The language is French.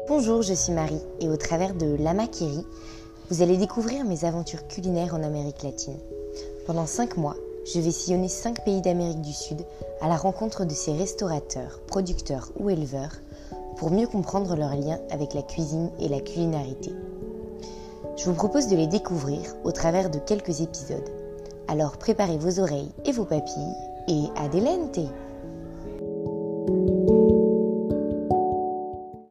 Bonjour, je suis Marie et au travers de Lamakiri, vous allez découvrir mes aventures culinaires en Amérique latine. Pendant 5 mois, je vais sillonner 5 pays d'Amérique du Sud à la rencontre de ces restaurateurs, producteurs ou éleveurs pour mieux comprendre leur lien avec la cuisine et la culinarité. Je vous propose de les découvrir au travers de quelques épisodes. Alors préparez vos oreilles et vos papilles et adelente